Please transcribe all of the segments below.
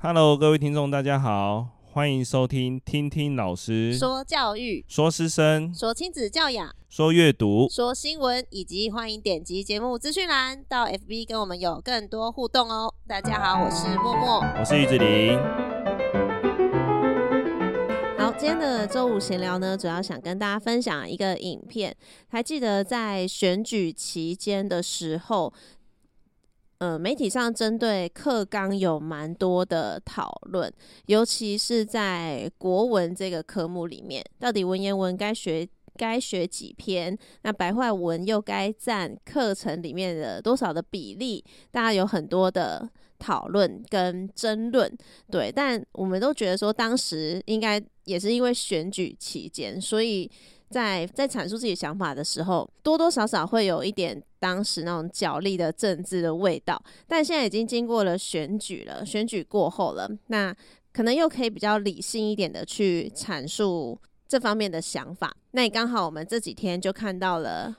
Hello，各位听众，大家好，欢迎收听听听老师说教育、说师生、说亲子教养、说阅读、说新闻，以及欢迎点击节目资讯栏到 FB 跟我们有更多互动哦。大家好，我是默默，我是鱼子陵。好，今天的周五闲聊呢，主要想跟大家分享一个影片。还记得在选举期间的时候，呃，媒体上针对课纲有蛮多的讨论，尤其是在国文这个科目里面，到底文言文该学该学几篇？那白话文又该占课程里面的多少的比例？大家有很多的讨论跟争论，对，但我们都觉得说，当时应该也是因为选举期间，所以在在阐述自己想法的时候，多多少少会有一点当时那种角力的政治的味道。但现在已经经过了选举了，选举过后了，那可能又可以比较理性一点的去阐述这方面的想法。那也刚好我们这几天就看到了。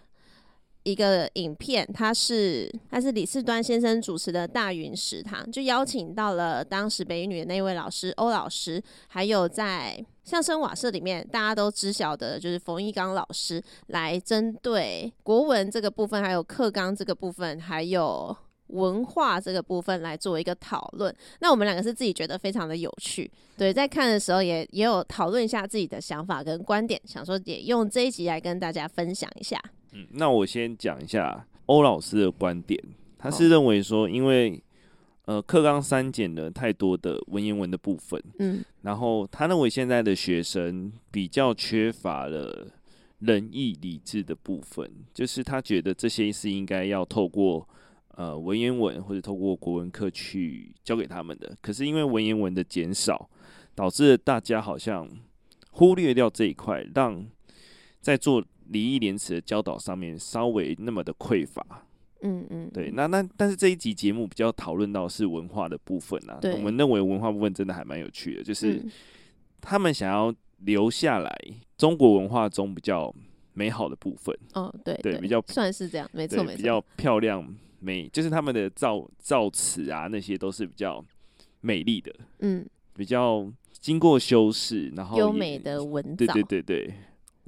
一个影片，它是它是李四端先生主持的大云食堂，就邀请到了当时北语女的那位老师欧老师，还有在相声瓦舍里面大家都知晓的，就是冯一刚老师，来针对国文这个部分，还有课纲这个部分，还有文化这个部分来做一个讨论。那我们两个是自己觉得非常的有趣，对，在看的时候也也有讨论一下自己的想法跟观点，想说也用这一集来跟大家分享一下。嗯，那我先讲一下欧老师的观点。他是认为说，因为呃课纲删减了太多的文言文的部分，嗯，然后他认为现在的学生比较缺乏了仁义礼智的部分，就是他觉得这些是应该要透过呃文言文或者透过国文课去教给他们的。可是因为文言文的减少，导致大家好像忽略掉这一块，让在做。礼义廉耻的教导上面稍微那么的匮乏，嗯嗯，对，那那但是这一集节目比较讨论到是文化的部分啊，我们认为文化部分真的还蛮有趣的，就是他们想要留下来中国文化中比较美好的部分，哦，对对，比较算是这样，没错没错，比较漂亮美，就是他们的造造词啊那些都是比较美丽的，嗯，比较经过修饰，然后优美的文藻，对对对对。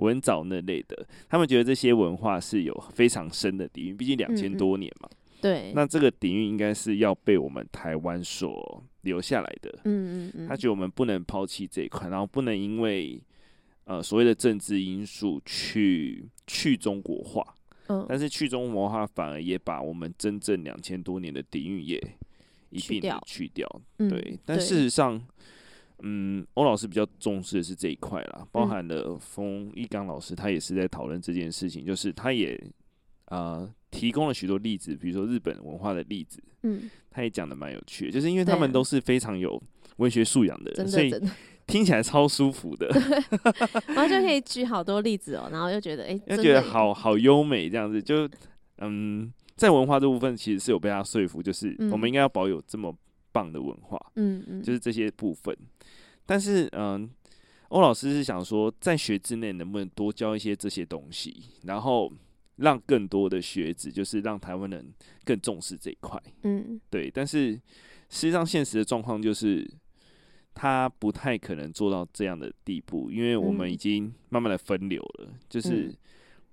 文藻那类的，他们觉得这些文化是有非常深的底蕴，毕竟两千多年嘛。嗯、对，那这个底蕴应该是要被我们台湾所留下来的。嗯嗯嗯。他觉得我们不能抛弃这一块，然后不能因为呃所谓的政治因素去去中国化。嗯。但是去中国化反而也把我们真正两千多年的底蕴也一并的去掉。嗯、对，但事实上。嗯，欧老师比较重视的是这一块啦，包含了冯一刚老师，他也是在讨论这件事情，就是他也啊、呃、提供了许多例子，比如说日本文化的例子，嗯，他也讲的蛮有趣的，就是因为他们都是非常有文学素养的人，所以 听起来超舒服的，然后就可以 举好多例子哦，然后又觉得哎，又、欸、觉得好好优美这样子，就嗯，在文化这部分其实是有被他说服，就是我们应该要保有这么棒的文化，嗯嗯，就是这些部分。但是，嗯，欧老师是想说，在学之内能不能多教一些这些东西，然后让更多的学子，就是让台湾人更重视这一块，嗯，对。但是，实际上现实的状况就是，他不太可能做到这样的地步，因为我们已经慢慢的分流了，嗯、就是，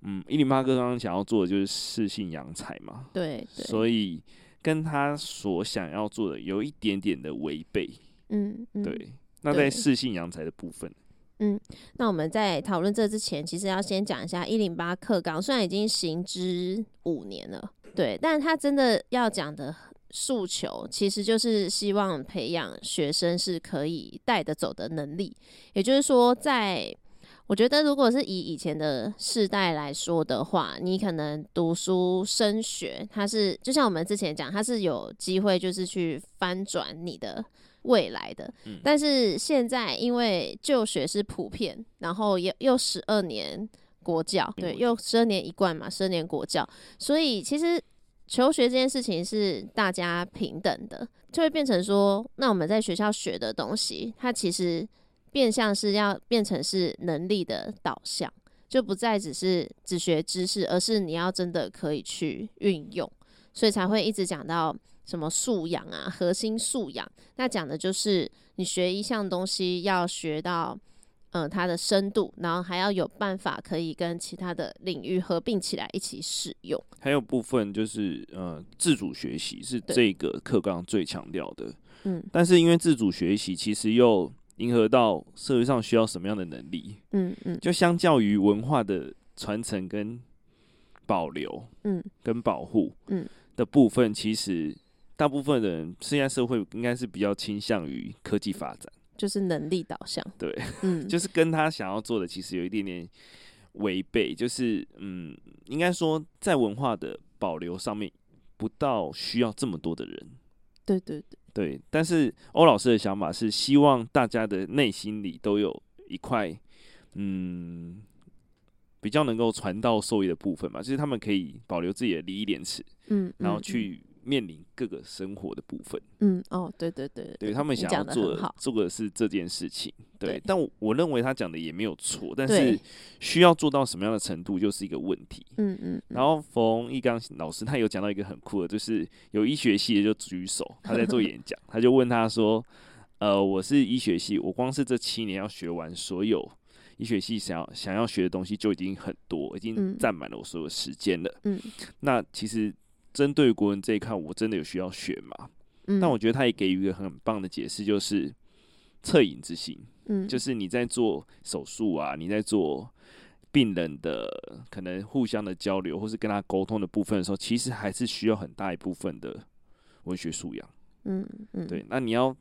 嗯，一零八哥刚刚想要做的就是适性扬才嘛，对，对，所以。跟他所想要做的有一点点的违背，嗯，嗯，对。那在适性阳才的部分，嗯，那我们在讨论这之前，其实要先讲一下一零八课纲，虽然已经行之五年了，对，但他真的要讲的诉求，其实就是希望培养学生是可以带得走的能力，也就是说，在我觉得，如果是以以前的世代来说的话，你可能读书升学，它是就像我们之前讲，它是有机会就是去翻转你的未来的。嗯。但是现在因为就学是普遍，然后也又十二年国教，对，又十二年一贯嘛，十二年国教，所以其实求学这件事情是大家平等的，就会变成说，那我们在学校学的东西，它其实。变相是要变成是能力的导向，就不再只是只学知识，而是你要真的可以去运用，所以才会一直讲到什么素养啊，核心素养，那讲的就是你学一项东西要学到，呃，它的深度，然后还要有办法可以跟其他的领域合并起来一起使用。还有部分就是呃，自主学习是这个课纲最强调的。嗯，但是因为自主学习其实又迎合到社会上需要什么样的能力？嗯嗯，就相较于文化的传承跟保留，嗯，跟保护，嗯的部分，其实。大部分人，现在社会应该是比较倾向于科技发展，就是能力导向。对，嗯，就是跟他想要做的其实有一点点违背。就是，嗯，应该说在文化的保留上面，不到需要这么多的人。对对对对。但是欧老师的想法是，希望大家的内心里都有一块，嗯，比较能够传道授业的部分嘛，就是他们可以保留自己的礼义廉耻，嗯，然后去。面临各个生活的部分，嗯，哦，对对对，对他们想要做的做的是这件事情，对，对。但我我认为他讲的也没有错，但是需要做到什么样的程度就是一个问题，嗯嗯。然后冯一刚老师他有讲到一个很酷的，就是有医学系的就举手，他在做演讲，他就问他说，呃，我是医学系，我光是这七年要学完所有医学系想要想要学的东西就已经很多，已经占满了我所有时间了，嗯，那其实。针对国文这一块，我真的有需要学吗？嗯，但我觉得他也给予一个很棒的解释，就是恻隐之心。嗯，就是你在做手术啊，你在做病人的可能互相的交流，或是跟他沟通的部分的时候，其实还是需要很大一部分的文学素养。嗯嗯，对。那你要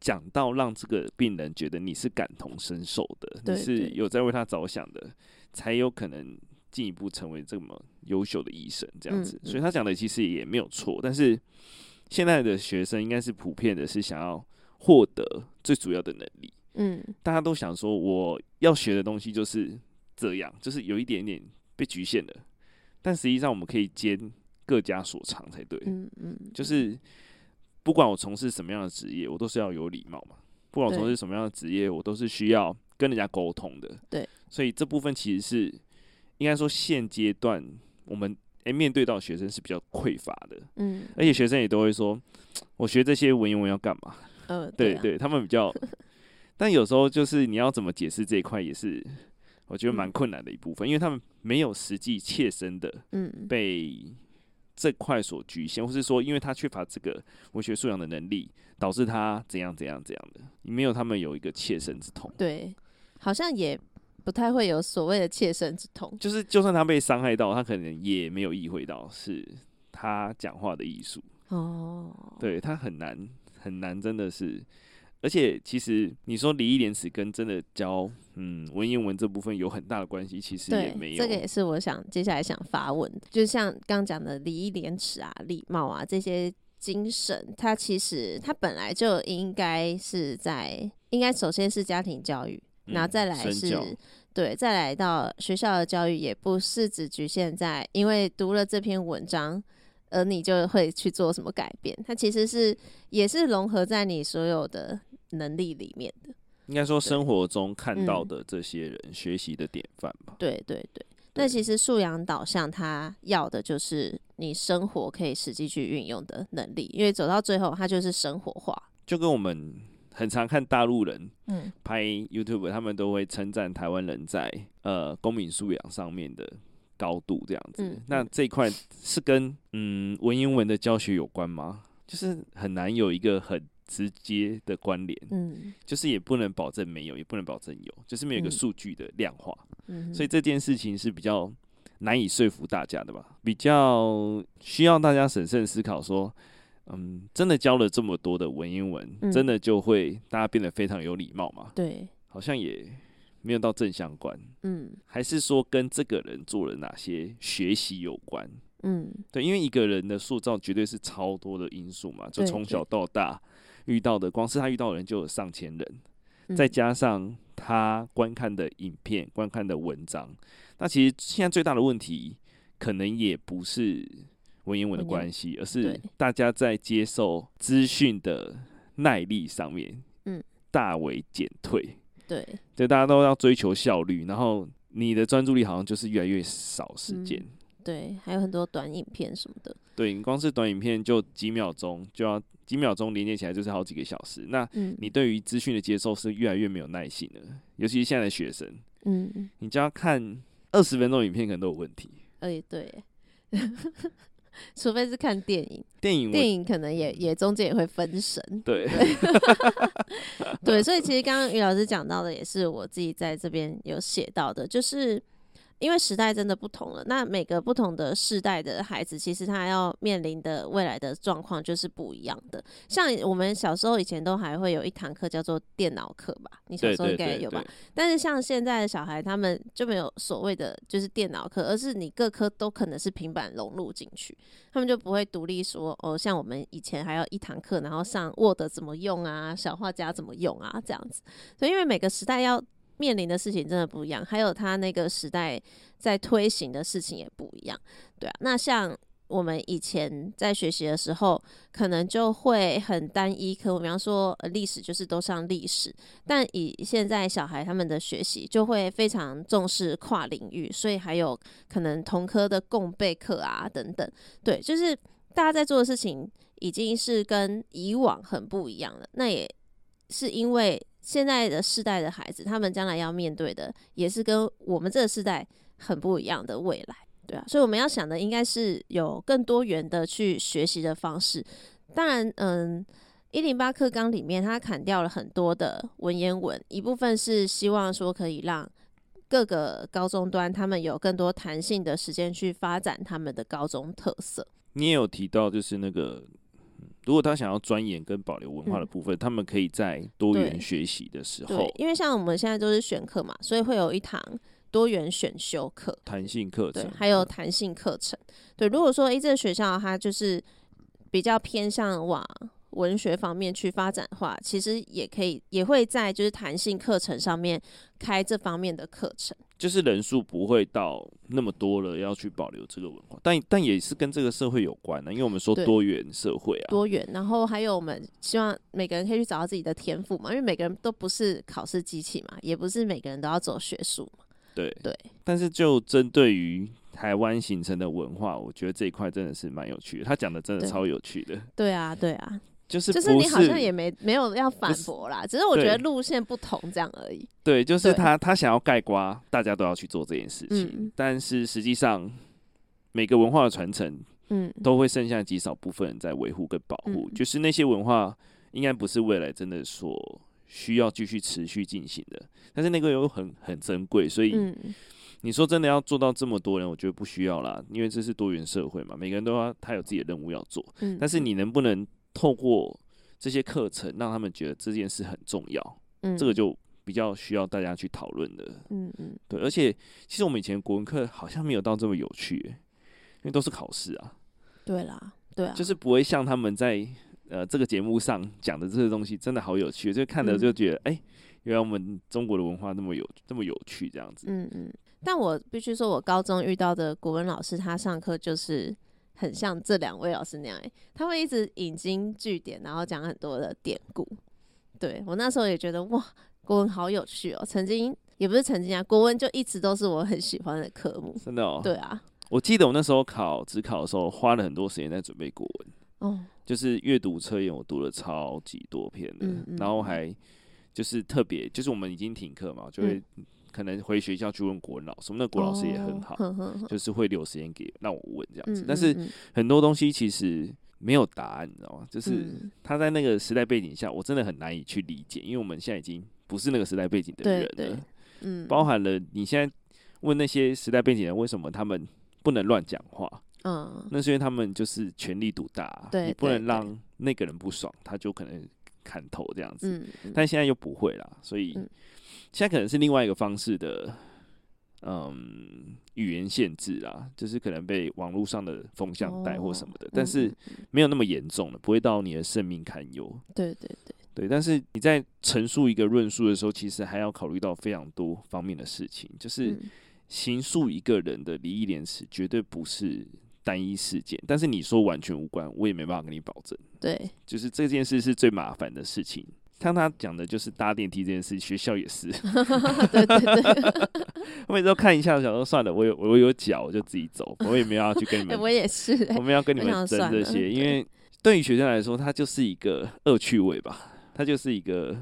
讲到让这个病人觉得你是感同身受的，你是有在为他着想的，才有可能。进一步成为这么优秀的医生，这样子，所以他讲的其实也没有错。但是现在的学生应该是普遍的，是想要获得最主要的能力。嗯，大家都想说，我要学的东西就是这样，就是有一点点被局限了。但实际上，我们可以兼各家所长才对。嗯嗯，就是不管我从事什么样的职业，我都是要有礼貌嘛。不管我从事什么样的职业，我都是需要跟人家沟通的。对，所以这部分其实是。应该说，现阶段我们诶、欸、面对到学生是比较匮乏的，嗯，而且学生也都会说，我学这些文言文要干嘛？嗯、呃，对、啊、对，他们比较，但有时候就是你要怎么解释这一块，也是我觉得蛮困难的一部分，嗯、因为他们没有实际切身的，嗯，被这块所局限，或是说，因为他缺乏这个文学素养的能力，导致他怎样怎样怎样的，没有他们有一个切身之痛，对，好像也。不太会有所谓的切身之痛，就是就算他被伤害到，他可能也没有意会到是他讲话的艺术哦。对，他很难很难，真的是。而且其实你说礼义廉耻跟真的教嗯文言文这部分有很大的关系，其实也没有。这个也是我想接下来想发问的，就像刚讲的礼义廉耻啊、礼貌啊这些精神，它其实它本来就应该是在，应该首先是家庭教育。然后再来是，嗯、对，再来到学校的教育，也不是只局限在，因为读了这篇文章，而你就会去做什么改变。它其实是也是融合在你所有的能力里面的。应该说生活中看到的这些人学习的典范吧。对对对。那其实素养导向，它要的就是你生活可以实际去运用的能力，因为走到最后，它就是生活化。就跟我们。很常看大陆人嗯拍 YouTube，他们都会称赞台湾人在呃公民素养上面的高度这样子。嗯、那这一块是跟嗯文言文的教学有关吗？就是很难有一个很直接的关联。嗯，就是也不能保证没有，也不能保证有，就是没有一个数据的量化。嗯，所以这件事情是比较难以说服大家的吧？比较需要大家审慎思考说。嗯，真的教了这么多的文言文，嗯、真的就会大家变得非常有礼貌嘛？对，好像也没有到正相关。嗯，还是说跟这个人做了哪些学习有关？嗯，对，因为一个人的塑造绝对是超多的因素嘛，就从小到大遇到的，光是他遇到的人就有上千人，嗯、再加上他观看的影片、观看的文章，那其实现在最大的问题可能也不是。文言文的关系，而是大家在接受资讯的耐力上面，嗯，大为减退。对，对大家都要追求效率，然后你的专注力好像就是越来越少时间。对，还有很多短影片什么的。对，你光是短影片就几秒钟，就要几秒钟连接起来就是好几个小时。那你对于资讯的接受是越来越没有耐心了，尤其是现在的学生。嗯，你就要看二十分钟影片可能都有问题。哎，对。除非是看电影，电影电影可能也也中间也会分神。对，对，所以其实刚刚于老师讲到的也是我自己在这边有写到的，就是。因为时代真的不同了，那每个不同的世代的孩子，其实他要面临的未来的状况就是不一样的。像我们小时候以前都还会有一堂课叫做电脑课吧，你小时候应该也有吧？但是像现在的小孩，他们就没有所谓的就是电脑课，而是你各科都可能是平板融入进去，他们就不会独立说哦，像我们以前还要一堂课，然后上 Word 怎么用啊，小画家怎么用啊，这样子。所以因为每个时代要面临的事情真的不一样，还有他那个时代在推行的事情也不一样，对啊。那像我们以前在学习的时候，可能就会很单一科，比方说历史就是都上历史，但以现在小孩他们的学习就会非常重视跨领域，所以还有可能同科的共备课啊等等，对，就是大家在做的事情已经是跟以往很不一样了。那也是因为。现在的世代的孩子，他们将来要面对的也是跟我们这个世代很不一样的未来，对啊，所以我们要想的应该是有更多元的去学习的方式。当然，嗯，一零八课纲里面，它砍掉了很多的文言文，一部分是希望说可以让各个高中端他们有更多弹性的时间去发展他们的高中特色。你也有提到，就是那个。如果他想要钻研跟保留文化的部分，嗯、他们可以在多元学习的时候，因为像我们现在都是选课嘛，所以会有一堂多元选修课、弹性课程，还有弹性课程。对，如果说诶，这个学校它就是比较偏向往文学方面去发展的话，其实也可以，也会在就是弹性课程上面开这方面的课程。就是人数不会到那么多了，要去保留这个文化，但但也是跟这个社会有关的，因为我们说多元社会啊，多元，然后还有我们希望每个人可以去找到自己的天赋嘛，因为每个人都不是考试机器嘛，也不是每个人都要走学术嘛。对对，但是就针对于台湾形成的文化，我觉得这一块真的是蛮有趣的，他讲的真的超有趣的。对啊，对啊。就是就是你好像也没没有要反驳啦，只是我觉得路线不同这样而已。对，就是他他想要盖瓜，大家都要去做这件事情，嗯、但是实际上每个文化的传承，嗯，都会剩下极少部分人在维护跟保护，嗯，就是那些文化应该不是未来真的所需要继续持续进行的，但是那个又很很珍贵，所以你说真的要做到这么多人，我觉得不需要啦，因为这是多元社会嘛，每个人都要他有自己的任务要做，嗯，但是你能不能？透过这些课程，让他们觉得这件事很重要，嗯，这个就比较需要大家去讨论的，嗯嗯，对。而且，其实我们以前国文课好像没有到这么有趣，因为都是考试啊。对啦，对啊，就是不会像他们在呃这个节目上讲的这些东西，真的好有趣，就看了就觉得，哎、嗯欸，原来我们中国的文化那么有这么有趣，这样子。嗯嗯。但我必须说，我高中遇到的国文老师，他上课就是。很像这两位老师那样，欸，他会一直引经据典，然后讲很多的典故。对，我那时候也觉得哇，国文好有趣哦。曾经也不是曾经啊，国文就一直都是我很喜欢的科目。真的哦。对啊。我记得我那时候考职考的时候，花了很多时间在准备国文。哦。就是阅读测验，我读了超级多篇的，嗯嗯，然后还就是特别，就是我们已经停课嘛，就会。嗯可能回学校去问国文老师，那国老师也很好，哦、就是会留时间给让我问这样子。嗯、但是很多东西其实没有答案，你知道吗？就是他在那个时代背景下，我真的很难以去理解，因为我们现在已经不是那个时代背景的人了。嗯，包含了你现在问那些时代背景的人，为什么他们不能乱讲话？嗯，那是因为他们就是权力独大，对，你不能让那个人不爽，他就可能砍头这样子。嗯，但现在又不会啦，所以。嗯现在可能是另外一个方式的，嗯，语言限制啊，就是可能被网络上的风向带或什么的，哦、但是没有那么严重了，不会到你的生命堪忧。对对对对，但是你在陈述一个论述的时候，其实还要考虑到非常多方面的事情，就是形塑一个人的礼义廉耻，绝对不是单一事件。但是你说完全无关，我也没办法跟你保证。对，就是这件事是最麻烦的事情。像他讲的，就是搭电梯这件事，学校也是。对对对，我每次都看一下，想说算了，我有我有脚，我就自己走，我也没有要去跟你们。我也是，我们要跟你们争这些，因为对于学生来说，它就是一个恶趣味吧，它就是一个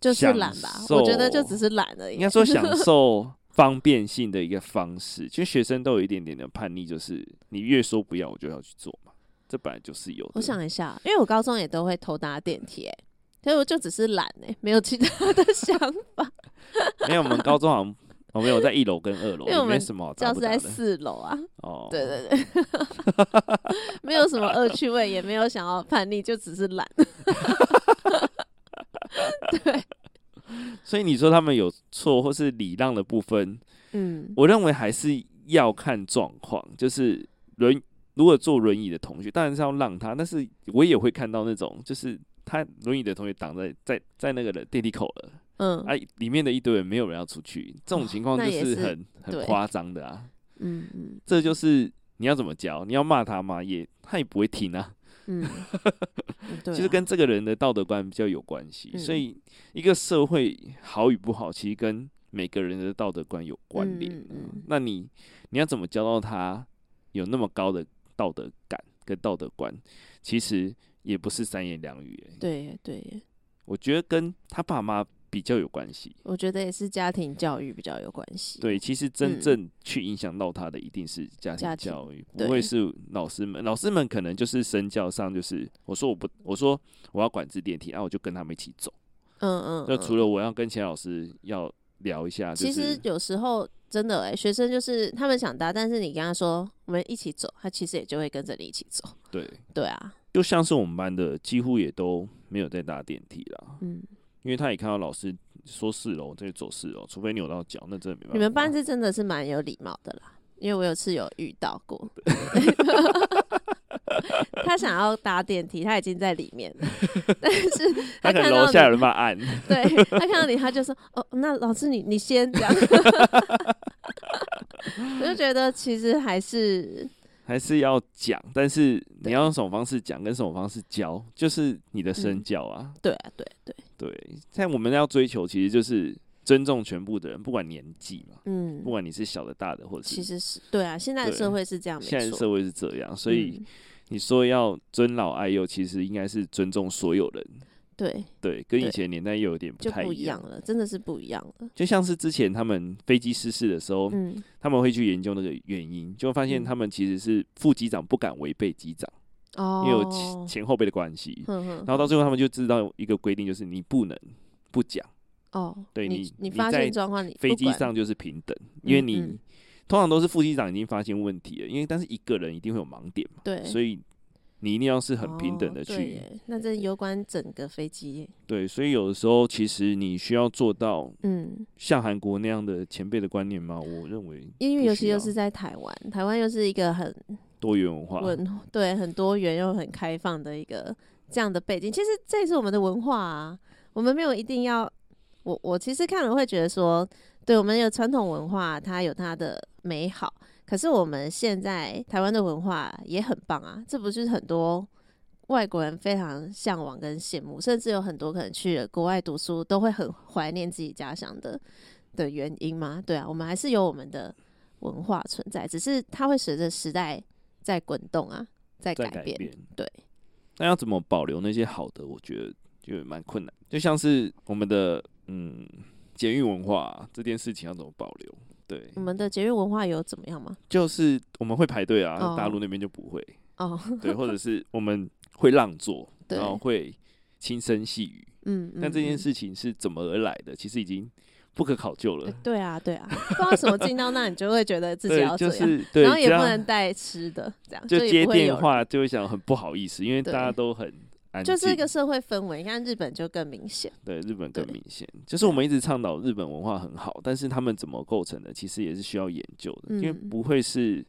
就是懒吧。我觉得就只是懒而已。应该说享受方便性的一个方式，其实学生都有一点点的叛逆，就是你越说不要，我就要去做嘛。这本来就是有的。我想一下，因为我高中也都会偷搭电梯，哎。所以我就只是懒哎，没有其他的想法。没有，我们高中好像我们有在一楼跟二楼，因为我们没什么。教室在四楼啊。哦，对对对，没有什么恶趣味，也没有想要叛逆，就只是懒。对。所以你说他们有错或是礼让的部分，嗯，我认为还是要看状况。就是轮如果坐轮椅的同学，当然是要让他，但是我也会看到那种就是。他轮椅的同学挡在在在那个的电梯口了，嗯，哎、啊，里面的一堆人没有人要出去，这种情况就是很、很夸张的啊，嗯嗯，这就是你要怎么教？你要骂他吗？也他也不会听啊，嗯，其实跟这个人的道德观比较有关系，嗯、所以一个社会好与不好，其实跟每个人的道德观有关联。嗯，嗯，嗯，那你你要怎么教到他有那么高的道德感跟道德观？其实。也不是三言两语，欸，对对，我觉得跟他爸妈比较有关系。我觉得也是家庭教育比较有关系。对，其实真正去影响到他的一定是家庭教育，不会是老师们。老师们可能就是身教上，就是我说我不，我说我要管制电梯，然后我就跟他们一起走。嗯嗯。那除了我要跟钱老师要聊一下，其实有时候真的哎，学生就是他们想搭，但是你跟他说我们一起走，他其实也就会跟着你一起走。对对啊。就像是我们班的，几乎也都没有在搭电梯了。嗯，因为他也看到老师说四楼，就走四楼，除非扭到脚，那真的没办法。你们班是真的是蛮有礼貌的啦，因为我有次有遇到过，他想要搭电梯，他已经在里面了，但是 他看到楼下有人按，对，他看到你，他就说：“哦，那老师你你先这样。”我就觉得其实还是。还是要讲，但是你要用什么方式讲，跟什么方式教，就是你的身教啊。对啊，对对对。像我们要追求，其实就是尊重全部的人，不管年纪嘛，嗯，不管你是小的、大的，或者是，其实是对啊。现在的社会是这样，现在的社会是这样，所以你说要尊老爱幼，其实应该是尊重所有人。对对，跟以前年代又有点不太一样，不一样了，真的是不一样了。就像是之前他们飞机失事的时候，嗯，他们会去研究那个原因，就发现他们其实是副机长不敢违背机长，哦，因为有前前后辈的关系，嗯，然后到最后他们就知道一个规定，就是你不能不讲，哦，对你，你，你发现状况，你飞机上就是平等，因为你通常都是副机长已经发现问题了，因为但是一个人一定会有盲点嘛，对，所以。你一定要是很平等的去，哦、那这有关整个飞机。对，所以有的时候其实你需要做到，嗯，像韩国那样的前辈的观念吗？我认为，因为尤其又是在台湾，台湾又是一个很多元文化，文对很多元又很开放的一个这样的背景。其实这也是我们的文化啊，我们没有一定要。我我其实看了会觉得说，对我们有传统文化，它有它的美好。可是我们现在台湾的文化也很棒啊，这不是很多外国人非常向往跟羡慕，甚至有很多可能去了国外读书都会很怀念自己家乡的的原因吗？对啊，我们还是有我们的文化存在，只是它会随着时代在滚动啊，在改变。对，那要怎么保留那些好的？我觉得就蛮困难，就像是我们的嗯监狱文化啊，这件事情要怎么保留？对，我们的节日文化有怎么样吗？就是我们会排队啊，oh. 大陆那边就不会哦。Oh. 对，或者是我们会让座，然后会轻声细语。嗯，但这件事情是怎么而来的？其实已经不可考究了。欸、对啊，对啊，不知道什么进到那，你就会觉得自己要这样，就是、然后也不能带吃的，这样就接电话就会想很不好意思，因为大家都很。就是一个社会氛围，你看日本就更明显。对，日本更明显。就是我们一直倡导日本文化很好，但是他们怎么构成的，其实也是需要研究的，因为不会是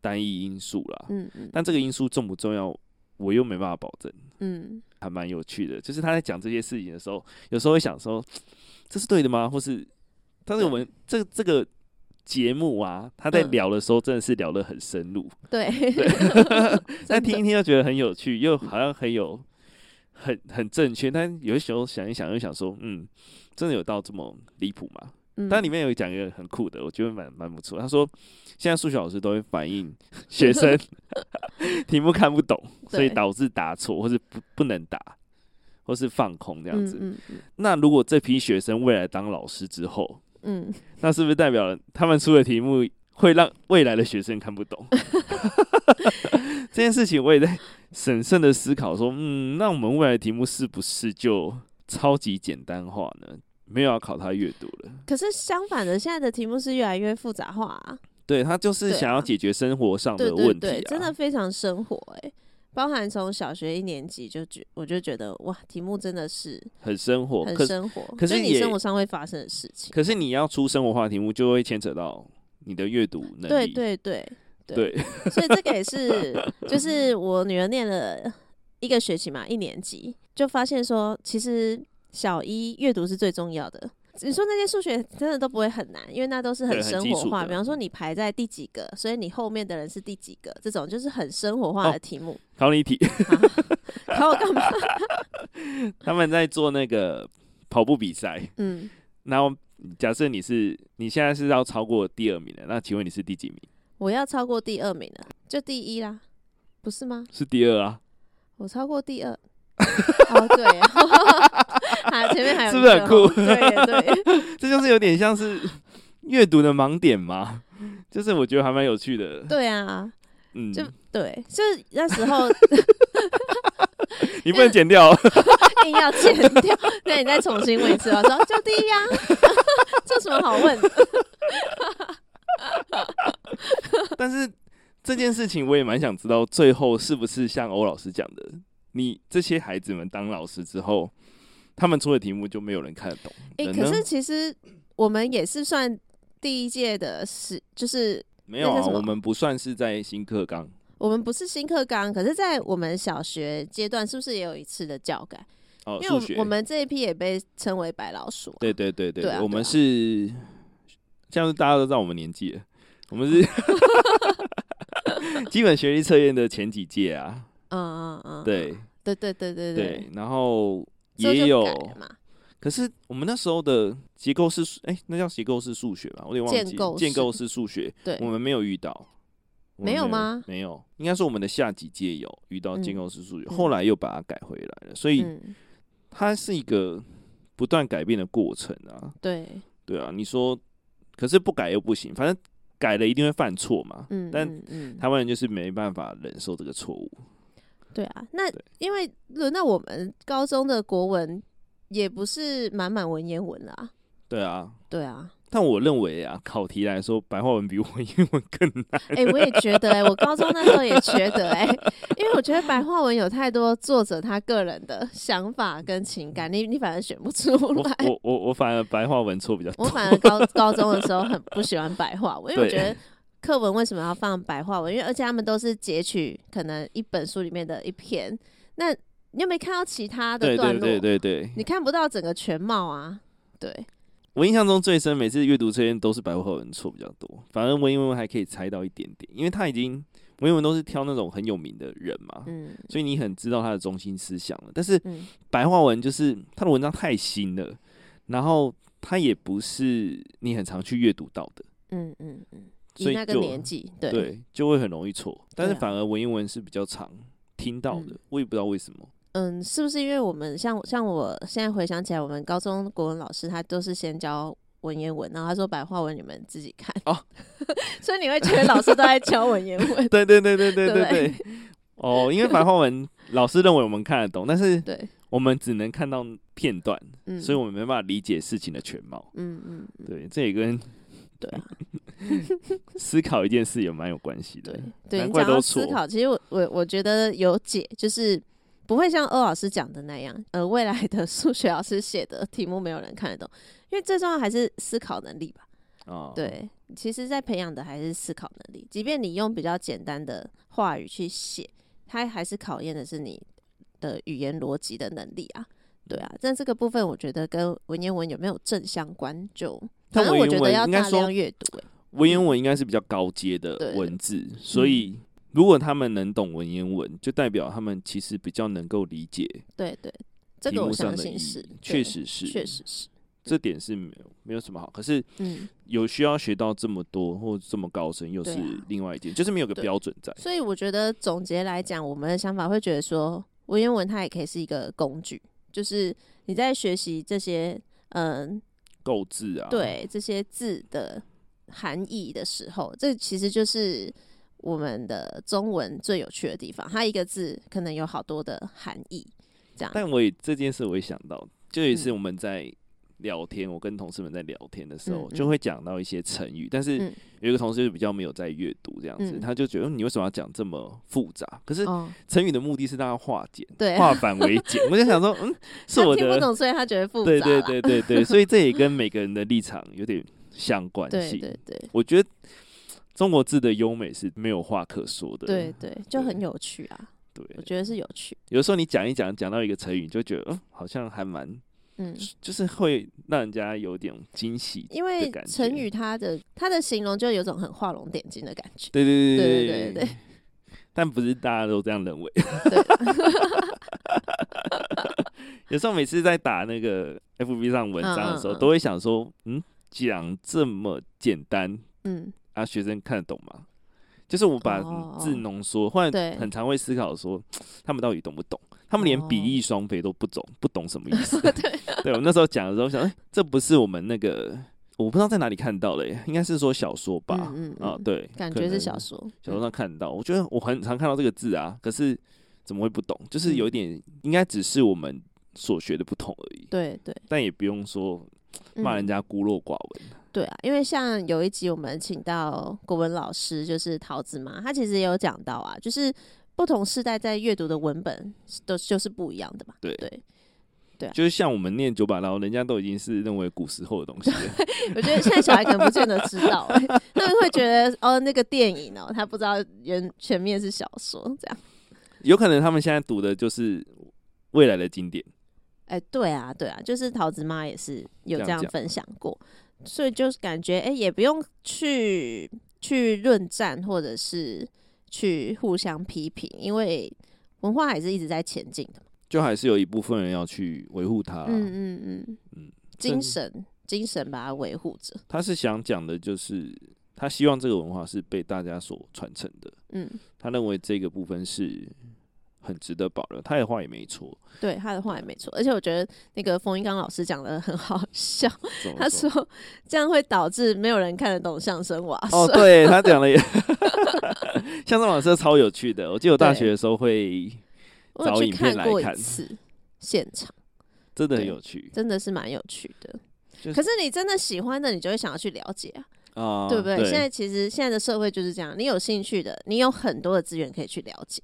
单一因素啦。嗯嗯。但这个因素重不重要，我又没办法保证。嗯。还蛮有趣的，就是他在讲这些事情的时候，有时候会想说，这是对的吗？或是，但是我们这这个节目啊，他在聊的时候真的是聊得很深入。对。但听一听又觉得很有趣，又好像很有。很很正确，但有的时候想一想又想说，嗯，真的有到这么离谱吗？嗯，但里面有讲一个很酷的，我觉得蛮蛮不错。他说，现在数学老师都会反映学生 题目看不懂，所以导致答错或是不不能答，或是放空这样子。嗯嗯嗯，那如果这批学生未来当老师之后，嗯，那是不是代表了他们出的题目会让未来的学生看不懂？这件事情我也在审慎的思考，说，嗯，那我们未来的题目是不是就超级简单化呢？没有要考他阅读了。可是相反的，现在的题目是越来越复杂化啊。对，他就是想要解决生活上的问题啊。对对对，真的非常生活欸。包含从小学一年级就觉，我就觉得哇，题目真的是很生活，很生活。可是你生活上会发生的事情。可是你要出生活化题目，就会牵扯到你的阅读能力。对对对。对，所以这个也是，就是我女儿念了一个学期嘛，一年级就发现说，其实小一阅读是最重要的。你说那些数学真的都不会很难，因为那都是很生活化。比方说你排在第几个，所以你后面的人是第几个，这种就是很生活化的题目。哦、考你一题，啊、考我干嘛？他们在做那个跑步比赛，嗯，然后假设你是你现在是要超过第二名的，那请问你是第几名？我要超过第二名了，就第一啦，不是吗？是第二啊，我超过第二。哦，对，啊，前面还有，是不是很酷？对对，这就是有点像是阅读的盲点嘛，就是我觉得还蛮有趣的。对啊，嗯，就对，就是那时候，你不能剪掉，硬要剪掉，那你再重新问一次，我说就第一呀，这有什么好问？但是这件事情我也蛮想知道，最后是不是像欧老师讲的，你这些孩子们当老师之后，他们出的题目就没有人看得懂？哎、欸，可是其实我们也是算第一届的，是就是没有啊，我们不算是在新课纲，我们不是新课纲，可是，在我们小学阶段是不是也有一次的教改？哦，因为我们这一批也被称为白老鼠、啊。对对对对，我们是，这样子大家都知道我们年纪了。我们是 基本学历测验的前几届啊，嗯嗯嗯，对。对对对对对，然后也有，可是我们那时候的结构式，哎，那叫结构式数学吧，我有点忘记，建构式数学，对，我们没有遇到，没有吗？没有，应该是我们的下几届有遇到建构式数学，后来又把它改回来了，所以它是一个不断改变的过程啊，对。对啊，你说，可是不改又不行，反正。改了一定会犯错嘛？嗯，但台湾人就是没办法忍受这个错误。对啊，那因为轮到我们高中的国文也不是满满文言文啦。对啊，对啊。但我认为啊，考题来说，白话文比我 英文更难。哎、欸，我也觉得哎、欸，我高中那时候也觉得哎、欸，因为我觉得白话文有太多作者他个人的想法跟情感，你你反而选不出来。我我我反而白话文错比较多。我反而高高中的时候很不喜欢白话文，因为我觉得课文为什么要放白话文？因为而且他们都是截取可能一本书里面的一篇，那你有没有看到其他的段落？对对对对对，你看不到整个全貌啊，对。我印象中最深，每次阅读测验都是白话文错比较多，反而文言文还可以猜到一点点，因为他已经文言文都是挑那种很有名的人嘛，嗯，所以你很知道他的中心思想了。但是白话文就是他的文章太新了，然后他也不是你很常去阅读到的，嗯嗯嗯，所以那个年纪对对就会很容易错。但是反而文言文是比较常听到的，我也不知道为什么。嗯，是不是因为我们像像我现在回想起来，我们高中国文老师他都是先教文言文，然后他说白话文你们自己看哦，所以你会觉得老师都在教文言文？对对对对对对对。哦，因为白话文老师认为我们看得懂，但是对我们只能看到片段，嗯，所以我们没办法理解事情的全貌。嗯嗯，对，这也跟对啊思考一件事也蛮有关系的。对，难怪都思考，其实我我我觉得有解就是。不会像欧老师讲的那样，呃，未来的数学老师写的题目没有人看得懂，因为最重要还是思考能力吧。哦，对，其实，在培养的还是思考能力。即便你用比较简单的话语去写，它还是考验的是你的语言逻辑的能力啊。对啊，但这个部分我觉得跟文言文有没有正相关，就反正我觉得要大量阅读。文言文应该是比较高阶的文字，嗯、所以。如果他们能懂文言文，就代表他们其实比较能够理解。对对，这个我相信是，确实是，确实是。这点是没有没有什么好，可是嗯有需要学到这么多或这么高深，又是另外一点，就是没有个标准在。所以我觉得总结来讲，我们的想法会觉得说，文言文它也可以是一个工具，就是你在学习这些嗯构字啊，对这些字的含义的时候，这其实就是我们的中文最有趣的地方。它一个字可能有好多的含义，这样。但我也这件事我也想到，就也是我们在。嗯聊天，我跟同事们在聊天的时候，嗯嗯、就会讲到一些成语，但是有一个同事就比较没有在阅读这样子，嗯、他就觉得你为什么要讲这么复杂？可是成语的目的是大家化简，对，化繁为简。我就想说，嗯，是我的听不懂，所以他觉得复杂。对对对对对，所以这也跟每个人的立场有点相关 性。对对对，我觉得中国字的优美是没有话可说的。对对，就很有趣啊。对，我觉得是有趣。有时候你讲一讲，讲到一个成语，你就觉得，嗯，好像还蛮。嗯，就是会让人家有点惊喜，因为成语它的它的形容就有种很画龙点睛的感觉。对对对对对对，但不是大家都这样认为。有时候每次在打那个 FB 上文章的时候，都会想说，嗯，讲这么简单，嗯，啊，学生看得懂吗？就是我把字浓缩，或者很常会思考说，他们到底懂不懂？他们连比翼双飞都不懂，不懂什么意思。对，我那时候讲的时候想，哎，这不是我们那个，我不知道在哪里看到的耶，应该是说小说吧？嗯啊，对，感觉是小说，小说上看到。我觉得我很常看到这个字啊，可是怎么会不懂？就是有一点，应该只是我们所学的不同而已。对对，但也不用说骂人家孤陋寡闻。对啊，因为像有一集我们请到国文老师，就是桃子嘛，他其实也有讲到啊，就是。不同世代在阅读的文本都就是不一样的嘛。对对对，就是像我们念九把刀，人家都已经是认为古时候的东西。我觉得现在小孩可能不见得知道，他们会觉得哦，那个电影哦，他不知道原全面是小说这样。有可能他们现在读的就是未来的经典。哎，对啊，对啊，就是桃子妈也是有这样分享过，所以就是感觉哎，也不用去去论战或者是。去互相批评，因为文化还是一直在前进的，就还是有一部分人要去维护它。嗯嗯嗯嗯，精神精神把它维护着。他是想讲的，就是他希望这个文化是被大家所传承的。嗯，他认为这个部分是。很值得保留，他的话也没错。对，他的话也没错，而且我觉得那个冯一刚老师讲的很好笑。他说这样会导致没有人看得懂相声瓦舍。哦，对 他讲了也，相声瓦舍超有趣的。我记得我大学的时候会找影片来看，看一次现场，真的很有趣，真的是蛮有趣的。就是、可是你真的喜欢的，你就会想要去了解啊，哦、对不对？对现在其实现在的社会就是这样，你有兴趣的，你有很多的资源可以去了解。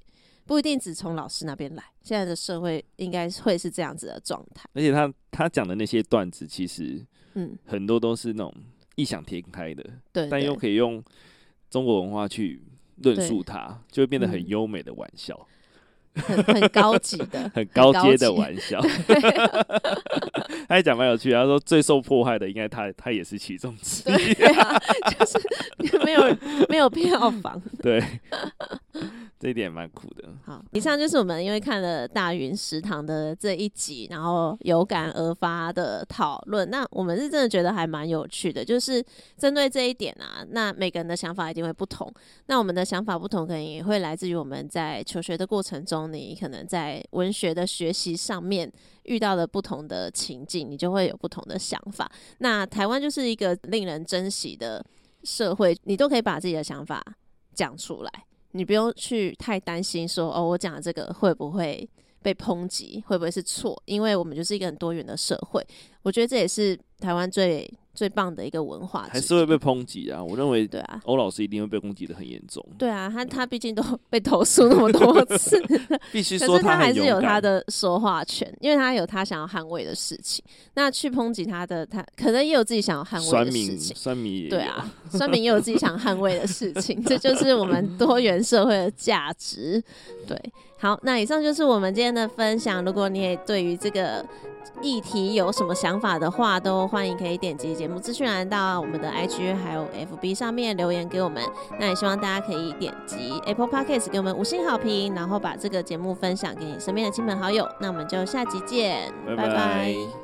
不一定只从老师那边来，现在的社会应该会是这样子的状态。而且他他讲的那些段子，其实嗯，很多都是那种异想天开的，对，但又可以用中国文化去论述它，就会变得很优美的玩笑。很很高级的，很高阶的玩笑。他还讲蛮有趣，他说最受迫害的应该他他也是其中之一。对啊，就是没有没有票房。对，这一点蛮酷的。好，以上就是我们因为看了大云食堂的这一集，然后有感而发的讨论。那我们是真的觉得还蛮有趣的，就是针对这一点啊，那每个人的想法一定会不同。那我们的想法不同，可能也会来自于我们在求学的过程中。你可能在文学的学习上面遇到了不同的情境，你就会有不同的想法。那台湾就是一个令人珍惜的社会，你都可以把自己的想法讲出来，你不用去太担心说哦，我讲的这个会不会被抨击，会不会是错？因为我们就是一个很多元的社会，我觉得这也是台湾最。最棒的一个文化，还是会被抨击啊！我认为，对啊，欧老师一定会被攻击的很严重。对啊，他他毕竟都 被投诉那么多 次，必须说他，他还是有他的说话权，因为他有他想要捍卫的事情。那去抨击他的，他可能也有自己想要捍卫的事情。酸民，对啊，酸民也有自己想捍卫的事情，这就是我们多元社会的价值。对。好，那以上就是我们今天的分享。如果你也对于这个议题有什么想法的话，都欢迎可以点击节目资讯栏到我们的 IG 还有 FB 上面留言给我们。那也希望大家可以点击 Apple Podcast 给我们五星好评，然后把这个节目分享给你身边的亲朋好友。那我们就下集见，拜拜。拜拜。